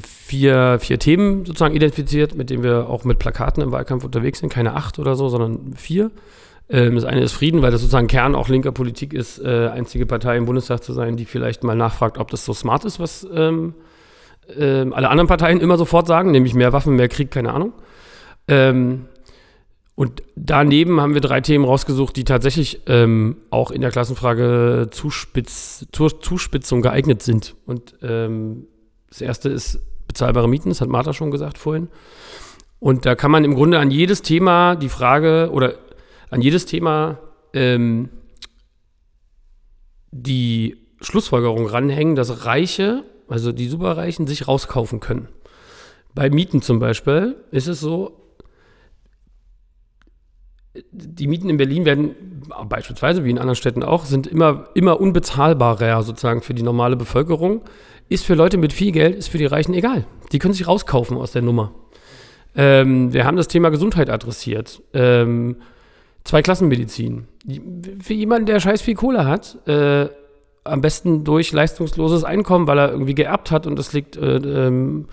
vier, vier Themen sozusagen identifiziert, mit denen wir auch mit Plakaten im Wahlkampf unterwegs sind. Keine acht oder so, sondern vier. Ähm, das eine ist Frieden, weil das sozusagen Kern auch linker Politik ist, äh, einzige Partei im Bundestag zu sein, die vielleicht mal nachfragt, ob das so smart ist, was ähm, äh, alle anderen Parteien immer sofort sagen, nämlich mehr Waffen, mehr Krieg, keine Ahnung. Ähm, und daneben haben wir drei Themen rausgesucht, die tatsächlich ähm, auch in der Klassenfrage Zuspitz, zur Zuspitzung geeignet sind. Und ähm, das erste ist bezahlbare Mieten, das hat Martha schon gesagt vorhin. Und da kann man im Grunde an jedes Thema die Frage oder an jedes Thema ähm, die Schlussfolgerung ranhängen, dass Reiche, also die Superreichen, sich rauskaufen können. Bei Mieten zum Beispiel ist es so, die Mieten in Berlin werden beispielsweise, wie in anderen Städten auch, sind immer, immer unbezahlbarer sozusagen für die normale Bevölkerung. Ist für Leute mit viel Geld, ist für die Reichen egal. Die können sich rauskaufen aus der Nummer. Ähm, wir haben das Thema Gesundheit adressiert. Ähm, Zweiklassenmedizin. Für jemanden, der scheiß viel Kohle hat, äh, am besten durch leistungsloses Einkommen, weil er irgendwie geerbt hat und das liegt äh, ähm,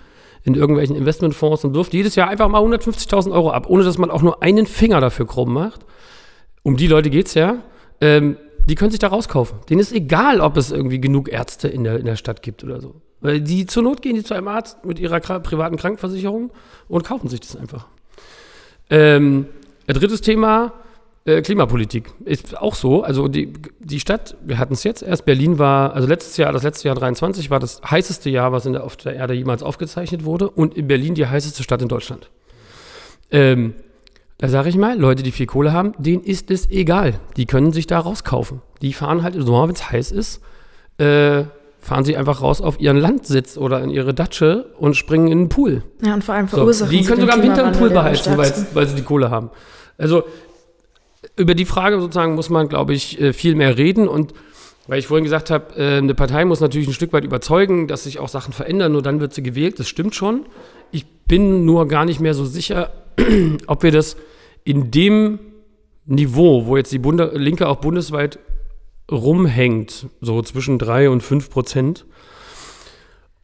in irgendwelchen Investmentfonds und wirft jedes Jahr einfach mal 150.000 Euro ab, ohne dass man auch nur einen Finger dafür krumm macht. Um die Leute geht es ja. Ähm, die können sich da rauskaufen. Denen ist egal, ob es irgendwie genug Ärzte in der, in der Stadt gibt oder so. Weil die zur Not gehen die zu einem Arzt mit ihrer privaten Krankenversicherung und kaufen sich das einfach. Ähm, drittes Thema, äh, Klimapolitik ist auch so. Also die, die Stadt, wir hatten es jetzt erst, Berlin war, also letztes Jahr, das letzte Jahr 23 war das heißeste Jahr, was in der, auf der Erde jemals aufgezeichnet wurde und in Berlin die heißeste Stadt in Deutschland. Ähm, da sage ich mal, Leute, die viel Kohle haben, denen ist es egal. Die können sich da rauskaufen. Die fahren halt im Sommer, wenn es heiß ist, äh, fahren sie einfach raus auf ihren Landsitz oder in ihre Datsche und springen in den Pool. Ja, und vor allem verursachen so, Die können sogar im Winter einen Pool beheizen, weil, weil sie die Kohle haben. Also über die Frage sozusagen muss man, glaube ich, äh, viel mehr reden und weil ich vorhin gesagt habe, äh, eine Partei muss natürlich ein Stück weit überzeugen, dass sich auch Sachen verändern, nur dann wird sie gewählt. Das stimmt schon. Ich bin nur gar nicht mehr so sicher, <clears throat> ob wir das in dem Niveau, wo jetzt die Bunde Linke auch bundesweit rumhängt, so zwischen 3 und 5 Prozent,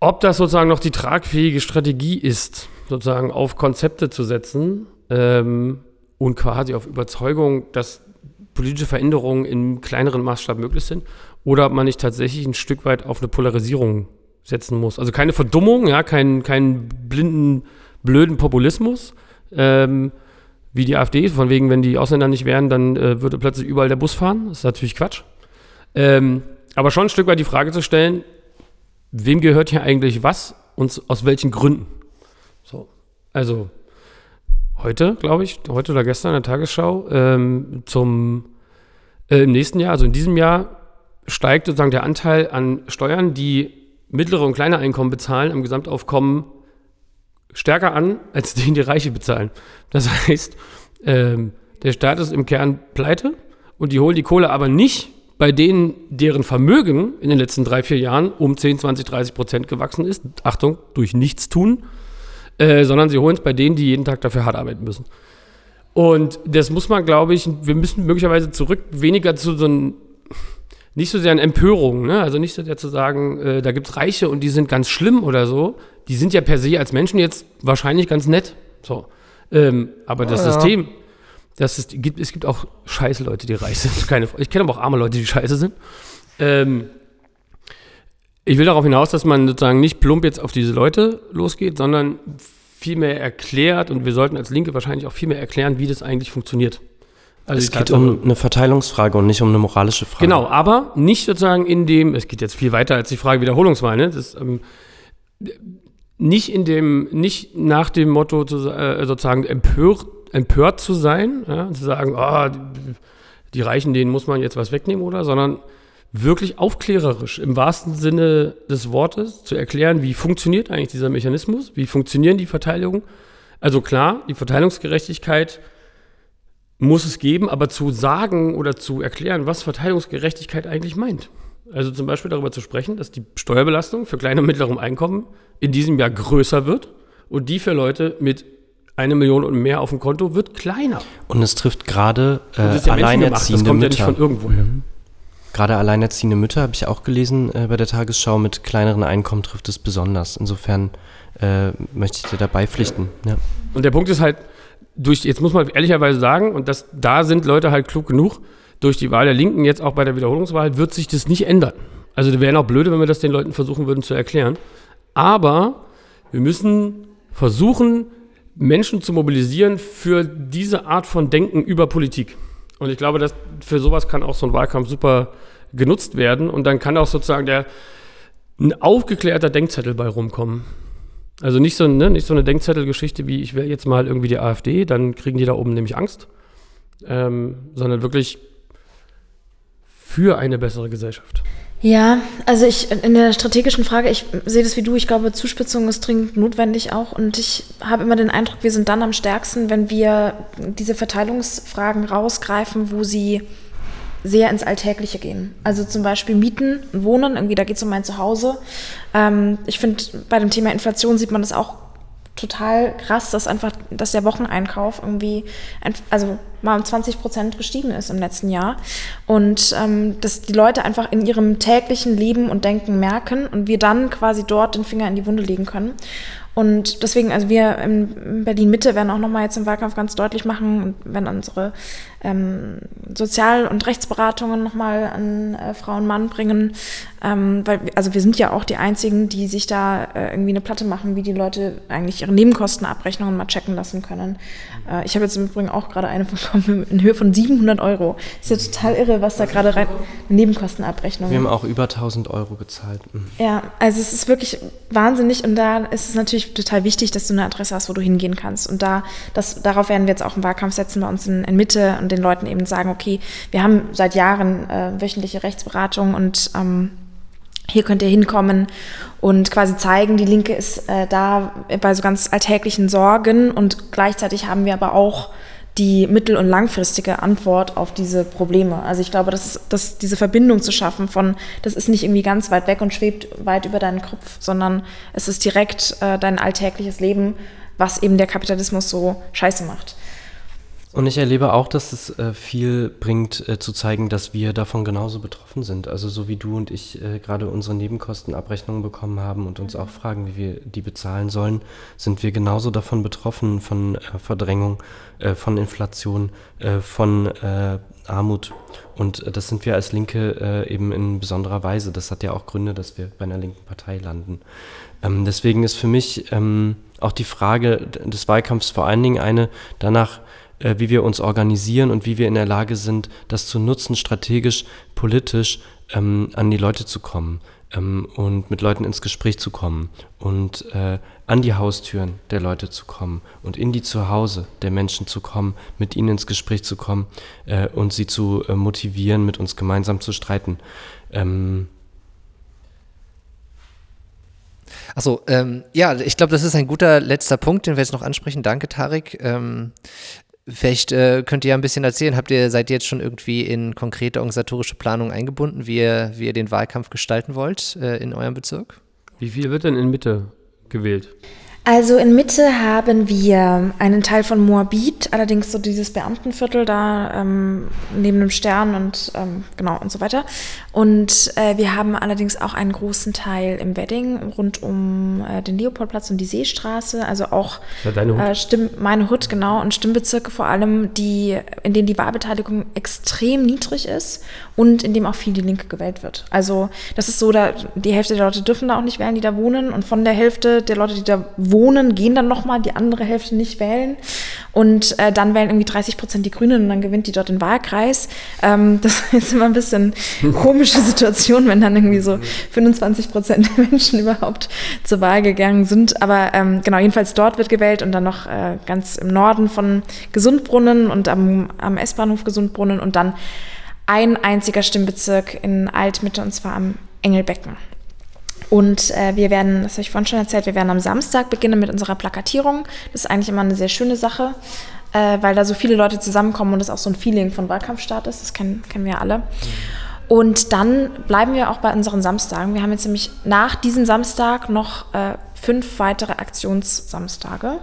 ob das sozusagen noch die tragfähige Strategie ist, sozusagen auf Konzepte zu setzen ähm, und quasi auf Überzeugung, dass politische Veränderungen in kleineren Maßstab möglich sind, oder ob man nicht tatsächlich ein Stück weit auf eine Polarisierung setzen muss. Also keine Verdummung, ja, keinen kein blinden, blöden Populismus, ähm, wie die AfD, von wegen, wenn die Ausländer nicht wären, dann äh, würde plötzlich überall der Bus fahren. Das ist natürlich Quatsch. Ähm, aber schon ein Stück weit die Frage zu stellen, wem gehört hier eigentlich was und aus welchen Gründen? So, also heute, glaube ich, heute oder gestern in der Tagesschau, ähm, zum äh, im nächsten Jahr, also in diesem Jahr, steigt sozusagen der Anteil an Steuern, die mittlere und kleine Einkommen bezahlen, am Gesamtaufkommen stärker an, als den die Reiche bezahlen. Das heißt, ähm, der Staat ist im Kern pleite und die holen die Kohle aber nicht bei denen, deren Vermögen in den letzten drei, vier Jahren um 10, 20, 30 Prozent gewachsen ist. Achtung, durch nichts tun, äh, sondern sie holen es bei denen, die jeden Tag dafür hart arbeiten müssen. Und das muss man, glaube ich, wir müssen möglicherweise zurück weniger zu so einem, nicht so sehr an Empörung, ne? also nicht so sehr zu sagen, äh, da gibt es Reiche und die sind ganz schlimm oder so. Die sind ja per se als Menschen jetzt wahrscheinlich ganz nett. So. Ähm, aber das Ja. System, das ist, gibt, es gibt auch scheiße Leute, die reich sind. <laughs> Keine, ich kenne aber auch arme Leute, die scheiße sind. Ähm, ich will darauf hinaus, dass man sozusagen nicht plump jetzt auf diese Leute losgeht, sondern vielmehr erklärt, und wir sollten als Linke wahrscheinlich auch viel mehr erklären, wie das eigentlich funktioniert. Also Es geht um eine Verteilungsfrage und nicht um eine moralische Frage. Genau, aber nicht sozusagen in dem, es geht jetzt viel weiter als die Frage Wiederholungswahl, ne? Das, ähm, nicht in dem, nicht nach dem Motto zu, äh, sozusagen empört, empört zu sein, ja? zu sagen, die, die Reichen, denen muss man jetzt was wegnehmen oder, sondern wirklich aufklärerisch im wahrsten Sinne des Wortes zu erklären, wie funktioniert eigentlich dieser Mechanismus, wie funktionieren die Verteilungen. Also klar, die Verteilungsgerechtigkeit muss es geben, aber zu sagen oder zu erklären, was Verteilungsgerechtigkeit eigentlich meint. Also zum Beispiel darüber zu sprechen, dass die Steuerbelastung für kleine und mittlere Einkommen in diesem Jahr größer wird und die für Leute mit eine Million und mehr auf dem Konto wird kleiner. Und es trifft gerade Und äh, das ist ja menschengemacht, das alleinerziehende kommt ja nicht Mütter. von irgendwoher. Gerade alleinerziehende Mütter habe ich auch gelesen äh, bei der Tagesschau. Mit kleineren Einkommen trifft es besonders. Insofern äh, möchte ich dir dabei pflichten. Ja. Und der Punkt ist halt, durch, jetzt muss man ehrlicherweise sagen, und das, da sind Leute halt klug genug, durch die Wahl der Linken, jetzt auch bei der Wiederholungswahl, wird sich das nicht ändern. Also das wäre auch blöde, wenn wir das den Leuten versuchen würden zu erklären. Aber wir müssen versuchen, Menschen zu mobilisieren für diese Art von Denken über Politik. Und ich glaube, dass für sowas kann auch so ein Wahlkampf super genutzt werden. Und dann kann auch sozusagen der ein aufgeklärter Denkzettel bei rumkommen. Also nicht so, ne, nicht so eine Denkzettelgeschichte wie ich wähle jetzt mal irgendwie die AfD, dann kriegen die da oben nämlich Angst, ähm, sondern wirklich für eine bessere Gesellschaft. Ja, also ich in der strategischen Frage, ich sehe das wie du, ich glaube, Zuspitzung ist dringend notwendig auch und ich habe immer den Eindruck, wir sind dann am stärksten, wenn wir diese Verteilungsfragen rausgreifen, wo sie sehr ins Alltägliche gehen. Also zum Beispiel Mieten, Wohnen, irgendwie da geht es um mein Zuhause. Ähm, ich finde, bei dem Thema Inflation sieht man das auch total krass, dass einfach, dass der Wocheneinkauf irgendwie, also mal um 20 Prozent gestiegen ist im letzten Jahr. Und ähm, dass die Leute einfach in ihrem täglichen Leben und Denken merken und wir dann quasi dort den Finger in die Wunde legen können. Und deswegen, also wir in Berlin Mitte werden auch nochmal jetzt im Wahlkampf ganz deutlich machen und werden unsere ähm, Sozial- und Rechtsberatungen nochmal an äh, Frau und Mann bringen. Ähm, weil, also wir sind ja auch die Einzigen, die sich da äh, irgendwie eine Platte machen, wie die Leute eigentlich ihre Nebenkostenabrechnungen mal checken lassen können. Äh, ich habe jetzt im Übrigen auch gerade eine bekommen <laughs> in Höhe von 700 Euro. Ist ja total irre, was da gerade rein. Nebenkostenabrechnung. Wir haben auch über 1000 Euro gezahlt. Mhm. Ja, also es ist wirklich wahnsinnig und da ist es natürlich total wichtig, dass du eine Adresse hast, wo du hingehen kannst. Und da, das, darauf werden wir jetzt auch im Wahlkampf setzen bei uns in, in Mitte und den Leuten eben sagen, okay, wir haben seit Jahren äh, wöchentliche Rechtsberatung und ähm, hier könnt ihr hinkommen und quasi zeigen, die Linke ist äh, da bei so ganz alltäglichen Sorgen und gleichzeitig haben wir aber auch die mittel- und langfristige Antwort auf diese Probleme. Also ich glaube, das ist, dass diese Verbindung zu schaffen von, das ist nicht irgendwie ganz weit weg und schwebt weit über deinen Kopf, sondern es ist direkt äh, dein alltägliches Leben, was eben der Kapitalismus so scheiße macht. Und ich erlebe auch, dass es äh, viel bringt, äh, zu zeigen, dass wir davon genauso betroffen sind. Also so wie du und ich äh, gerade unsere Nebenkostenabrechnungen bekommen haben und uns auch fragen, wie wir die bezahlen sollen, sind wir genauso davon betroffen, von äh, Verdrängung, äh, von Inflation, äh, von Armut. Und das sind wir als Linke eben in besonderer Weise. Das hat ja auch Gründe, dass wir bei einer linken Partei landen. Ähm, deswegen ist für mich ähm, auch die Frage des Wahlkampfs vor allen Dingen eine danach, wie wir uns organisieren und wie wir in der Lage sind, das zu nutzen, strategisch, politisch ähm, an die Leute zu kommen ähm, und mit Leuten ins Gespräch zu kommen und äh, an die Haustüren der Leute zu kommen und in die Zuhause der Menschen zu kommen, mit ihnen ins Gespräch zu kommen äh, und sie zu äh, motivieren, mit uns gemeinsam zu streiten. Ähm, Achso, ähm, ja, ich glaube, das ist ein guter letzter Punkt, den wir jetzt noch ansprechen. Danke, Tarek. Ähm, Vielleicht äh, könnt ihr ja ein bisschen erzählen, habt ihr, seid ihr jetzt schon irgendwie in konkrete organisatorische Planungen eingebunden, wie ihr, wie ihr den Wahlkampf gestalten wollt äh, in eurem Bezirk? Wie viel wird denn in Mitte gewählt? Also in Mitte haben wir einen Teil von Moabit, allerdings so dieses Beamtenviertel da ähm, neben dem Stern und ähm, genau und so weiter. Und äh, wir haben allerdings auch einen großen Teil im Wedding rund um äh, den Leopoldplatz und die Seestraße, also auch ja, deine Hut. Äh, Stimm, meine Hut genau und Stimmbezirke vor allem, die in denen die Wahlbeteiligung extrem niedrig ist und in dem auch viel die Linke gewählt wird. Also das ist so, da die Hälfte der Leute dürfen da auch nicht wählen, die da wohnen und von der Hälfte der Leute, die da wohnen gehen dann nochmal, die andere Hälfte nicht wählen. Und äh, dann wählen irgendwie 30 Prozent die Grünen und dann gewinnt die dort den Wahlkreis. Ähm, <laughs> das ist immer ein bisschen komische Situation, wenn dann irgendwie so 25 Prozent der Menschen überhaupt zur Wahl gegangen sind. Aber ähm, genau, jedenfalls dort wird gewählt und dann noch äh, ganz im Norden von Gesundbrunnen und am, am S-Bahnhof Gesundbrunnen und dann ein einziger Stimmbezirk in Altmitte und zwar am Engelbecken. Und äh, wir werden, das habe ich vorhin schon erzählt, wir werden am Samstag beginnen mit unserer Plakatierung. Das ist eigentlich immer eine sehr schöne Sache, äh, weil da so viele Leute zusammenkommen und es auch so ein Feeling von Wahlkampfstart ist. Das kennen, kennen wir alle. Und dann bleiben wir auch bei unseren Samstagen. Wir haben jetzt nämlich nach diesem Samstag noch äh, fünf weitere Aktionssamstage.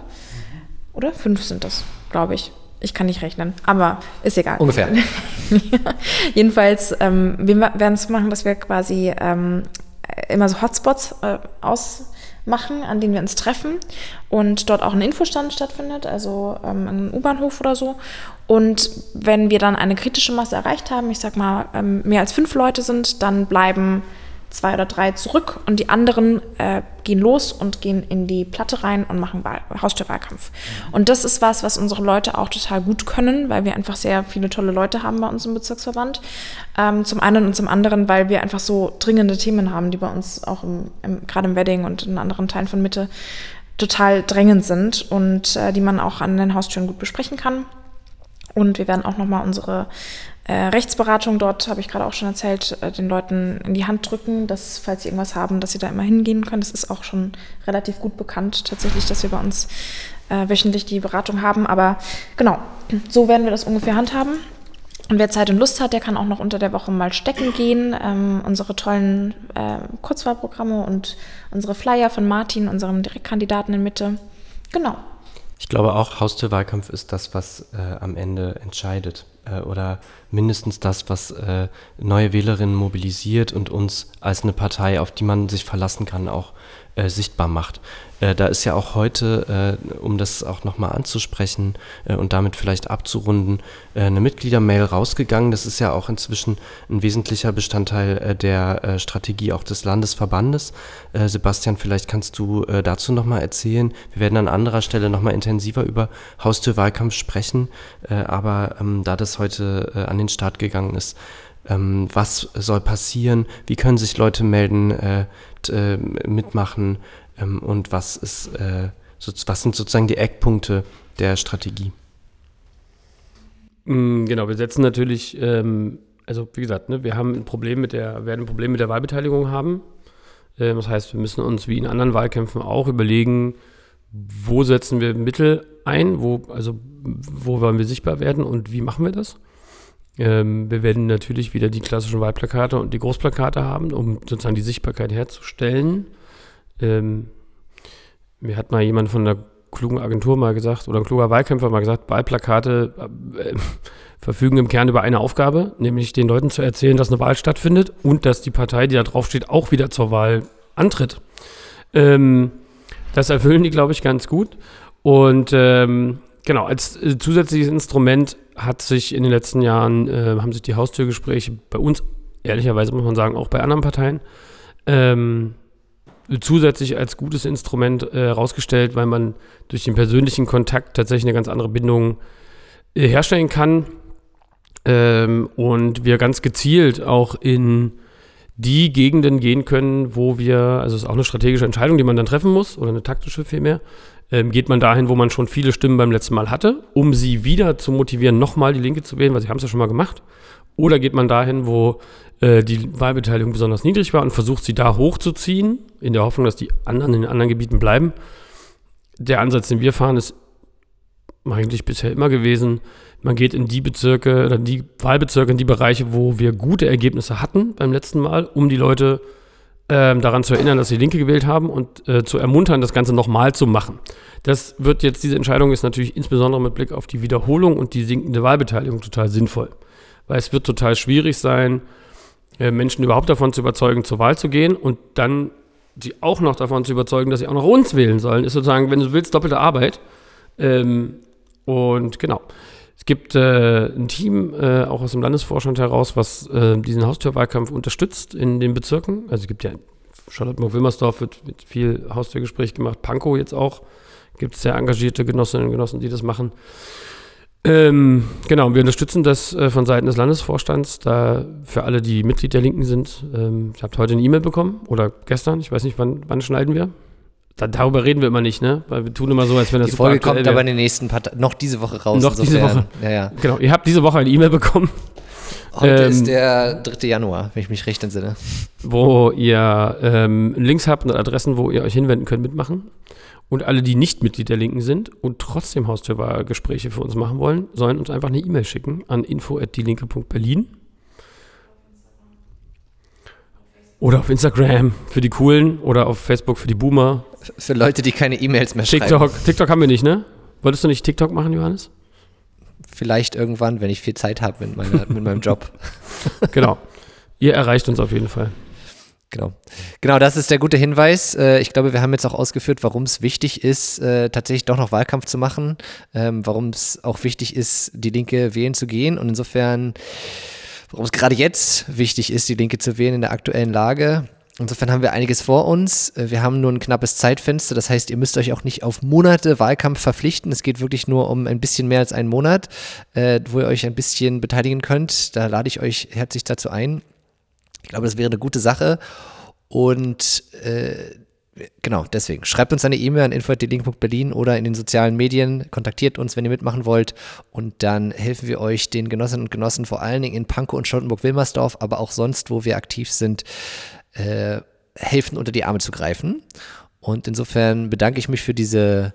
Oder? Fünf sind das, glaube ich. Ich kann nicht rechnen, aber ist egal. Ungefähr. <laughs> Jedenfalls, ähm, wir werden es machen, dass wir quasi ähm, immer so Hotspots äh, ausmachen, an denen wir uns treffen und dort auch ein Infostand stattfindet, also ähm, ein U-Bahnhof oder so. Und wenn wir dann eine kritische Masse erreicht haben, ich sag mal ähm, mehr als fünf Leute sind, dann bleiben zwei oder drei zurück und die anderen äh, gehen los und gehen in die Platte rein und machen Wahl Haustürwahlkampf. Und das ist was, was unsere Leute auch total gut können, weil wir einfach sehr viele tolle Leute haben bei uns im Bezirksverband. Ähm, zum einen und zum anderen, weil wir einfach so dringende Themen haben, die bei uns auch im, im, gerade im Wedding und in anderen Teilen von Mitte total drängend sind und äh, die man auch an den Haustüren gut besprechen kann. Und wir werden auch nochmal unsere äh, Rechtsberatung dort, habe ich gerade auch schon erzählt, äh, den Leuten in die Hand drücken, dass, falls sie irgendwas haben, dass sie da immer hingehen können. Das ist auch schon relativ gut bekannt, tatsächlich, dass wir bei uns äh, wöchentlich die Beratung haben. Aber genau, so werden wir das ungefähr handhaben. Und wer Zeit und Lust hat, der kann auch noch unter der Woche mal stecken gehen. Ähm, unsere tollen äh, Kurzwahlprogramme und unsere Flyer von Martin, unserem Direktkandidaten in Mitte. Genau. Ich glaube auch, Haustürwahlkampf ist das, was äh, am Ende entscheidet äh, oder mindestens das, was äh, neue Wählerinnen mobilisiert und uns als eine Partei, auf die man sich verlassen kann, auch äh, sichtbar macht. Äh, da ist ja auch heute, äh, um das auch nochmal anzusprechen äh, und damit vielleicht abzurunden, äh, eine Mitgliedermail rausgegangen. Das ist ja auch inzwischen ein wesentlicher Bestandteil äh, der äh, Strategie auch des Landesverbandes. Sebastian, vielleicht kannst du dazu nochmal erzählen. Wir werden an anderer Stelle nochmal intensiver über Haustürwahlkampf sprechen, aber ähm, da das heute an den Start gegangen ist, ähm, was soll passieren, wie können sich Leute melden, äh, äh, mitmachen ähm, und was, ist, äh, so, was sind sozusagen die Eckpunkte der Strategie? Mm, genau, wir setzen natürlich, ähm, also wie gesagt, ne, wir haben ein Problem mit der, werden ein Problem mit der Wahlbeteiligung haben. Ähm, das heißt, wir müssen uns wie in anderen Wahlkämpfen auch überlegen, wo setzen wir Mittel ein, wo, also wo wollen wir sichtbar werden und wie machen wir das? Ähm, wir werden natürlich wieder die klassischen Wahlplakate und die Großplakate haben, um sozusagen die Sichtbarkeit herzustellen. Ähm, mir hat mal jemand von der klugen Agentur mal gesagt oder ein kluger Wahlkämpfer mal gesagt, Wahlplakate äh, <laughs> verfügen im Kern über eine Aufgabe, nämlich den Leuten zu erzählen, dass eine Wahl stattfindet und dass die Partei, die da draufsteht, auch wieder zur Wahl antritt. Ähm, das erfüllen die, glaube ich, ganz gut. Und ähm, genau, als äh, zusätzliches Instrument hat sich in den letzten Jahren, äh, haben sich die Haustürgespräche bei uns, ehrlicherweise muss man sagen, auch bei anderen Parteien, ähm, zusätzlich als gutes Instrument herausgestellt, äh, weil man durch den persönlichen Kontakt tatsächlich eine ganz andere Bindung äh, herstellen kann. Ähm, und wir ganz gezielt auch in die Gegenden gehen können, wo wir, also es ist auch eine strategische Entscheidung, die man dann treffen muss, oder eine taktische vielmehr, ähm, geht man dahin, wo man schon viele Stimmen beim letzten Mal hatte, um sie wieder zu motivieren, nochmal die Linke zu wählen, weil sie haben es ja schon mal gemacht. Oder geht man dahin, wo äh, die Wahlbeteiligung besonders niedrig war und versucht sie da hochzuziehen, in der Hoffnung, dass die anderen in den anderen Gebieten bleiben. Der Ansatz, den wir fahren, ist eigentlich bisher immer gewesen, man geht in die Bezirke oder die Wahlbezirke, in die Bereiche, wo wir gute Ergebnisse hatten beim letzten Mal, um die Leute ähm, daran zu erinnern, dass sie Linke gewählt haben und äh, zu ermuntern, das Ganze nochmal zu machen. Das wird jetzt, diese Entscheidung ist natürlich insbesondere mit Blick auf die Wiederholung und die sinkende Wahlbeteiligung total sinnvoll. Weil es wird total schwierig sein, äh, Menschen überhaupt davon zu überzeugen, zur Wahl zu gehen und dann sie auch noch davon zu überzeugen, dass sie auch noch uns wählen sollen, ist sozusagen, wenn du willst, doppelte Arbeit. Ähm, und genau. Es gibt äh, ein Team, äh, auch aus dem Landesvorstand heraus, was äh, diesen Haustürwahlkampf unterstützt in den Bezirken. Also es gibt ja Charlottenburg-Wilmersdorf wird, wird, viel Haustürgespräch gemacht, Pankow jetzt auch. Gibt es sehr engagierte Genossinnen und Genossen, die das machen. Ähm, genau, wir unterstützen das äh, von Seiten des Landesvorstands, da für alle, die Mitglied der Linken sind. Ähm, ich habe heute eine E-Mail bekommen oder gestern, ich weiß nicht, wann, wann schneiden wir? Da, darüber reden wir immer nicht, ne? Weil wir tun immer so, als wenn das Die Folge kommt aber in den nächsten paar Ta noch diese Woche raus. Noch diese Woche. Ja, ja. Genau, ihr habt diese Woche eine E-Mail bekommen. Heute Ähm, ist der 3. Januar, wenn ich mich recht entsinne. wo ihr ähm, Links habt und Adressen, wo ihr euch hinwenden könnt, mitmachen. Und alle, die nicht Mitglied der Linken sind und trotzdem Haustürwahlgespräche für uns machen wollen, sollen uns einfach eine E-Mail schicken an info.dielinke.berlin. Oder auf Instagram für die Coolen oder auf Facebook für die Boomer. Für Leute, die keine E-Mails mehr schreiben. TikTok, TikTok haben wir nicht, ne? Wolltest du nicht TikTok machen, Johannes? Vielleicht irgendwann, wenn ich viel Zeit habe mit, meiner- mit meinem Job. <laughs> Genau. Ihr erreicht uns auf jeden Fall. Genau. Genau, das ist der gute Hinweis. Äh, Ich glaube, wir haben jetzt auch ausgeführt, warum es wichtig ist, äh, tatsächlich doch noch Wahlkampf zu machen, ähm, warum es auch wichtig ist, die Linke wählen zu gehen und insofern, warum es gerade jetzt wichtig ist, die Linke zu wählen in der aktuellen Lage. Insofern haben wir einiges vor uns. Äh, Wir haben nur ein knappes Zeitfenster. Das heißt, ihr müsst euch auch nicht auf Monate Wahlkampf verpflichten. Es geht wirklich nur um ein bisschen mehr als einen Monat, äh, wo ihr euch ein bisschen beteiligen könnt. Da lade ich euch herzlich dazu ein. Ich glaube, das wäre eine gute Sache. Und äh, genau, deswegen schreibt uns eine E-Mail an info.delink.berlin oder in den sozialen Medien. Kontaktiert uns, wenn ihr mitmachen wollt. Und dann helfen wir euch, den Genossinnen und Genossen, vor allen Dingen in Pankow und Charlottenburg-Wilmersdorf, aber auch sonst, wo wir aktiv sind, äh, helfen, unter die Arme zu greifen. Und insofern bedanke ich mich für diese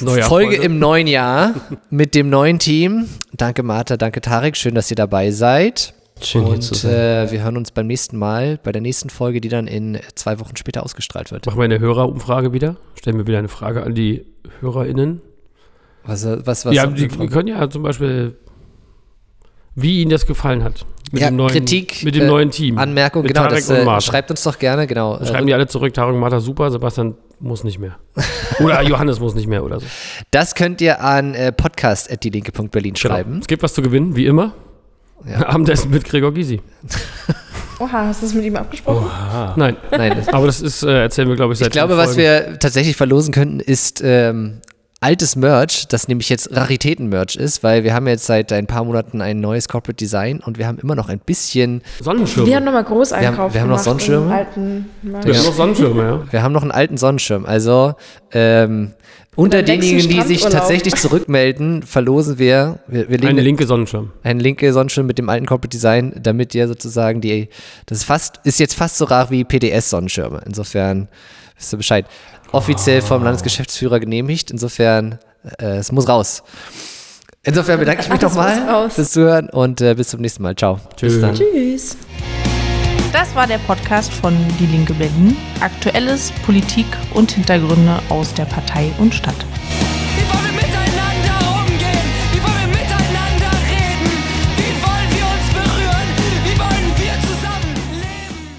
Neue Folge Erfolge. im neuen Jahr mit dem neuen Team. Danke Martha, danke Tarek, schön, dass ihr dabei seid. Schön hier zu Und sein. äh, wir hören uns beim nächsten Mal, bei der nächsten Folge, die dann in zwei Wochen später ausgestrahlt wird. Machen wir eine Hörerumfrage wieder. Stellen wir wieder eine Frage an die HörerInnen. Was, was, was ja, die, die können ja zum Beispiel, wie Ihnen das gefallen hat. Mit Ja, dem neuen, Kritik, mit dem äh, neuen Team. Anmerkung, Mit genau, Tarek das und äh, Martha. schreibt uns doch gerne, genau. Schreiben Äh, die alle zurück, Tarek und Martha super, Sebastian muss nicht mehr. <laughs> Oder Johannes muss nicht mehr oder so. das könnt ihr an äh, podcast.dielinke.berlin schreiben. Genau. Es gibt was zu gewinnen, wie immer. Ja. <laughs> Abendessen mit Gregor Gysi. <laughs> Oha, hast du das mit ihm abgesprochen? Nein, Nein, das, aber das ist, äh, erzählen wir, glaube ich, seit ich glaube, was wir tatsächlich verlosen könnten, ist ähm, altes Merch, das nämlich jetzt Raritäten-Merch ist, weil wir haben jetzt seit ein paar Monaten ein neues Corporate Design und wir haben immer noch ein bisschen Sonnenschirme. Wir haben nochmal Großeinkauf Wir haben- wir haben noch Sonnenschirme? Wir haben noch Sonnenschirme, ja. Wir haben noch einen alten Sonnenschirm. Also ähm, unter denjenigen, die sich tatsächlich zurückmelden, verlosen wir, wir, wir legen Ein linke Sonnenschirm. einen linke Sonnenschirm mit dem alten Corporate Design, damit ihr sozusagen die, das ist fast, ist jetzt fast so rar wie PDS-Sonnenschirme. Insofern wisst ihr Bescheid. Offiziell vom Landesgeschäftsführer genehmigt. Insofern, äh, es muss raus. Insofern bedanke ich mich nochmal fürs Zuhören und äh, bis zum nächsten Mal. Ciao. Tschüss. Bis dann. Tschüss. Das war der Podcast von Die Linke Berlin. Aktuelles, Politik und Hintergründe aus der Partei und Stadt.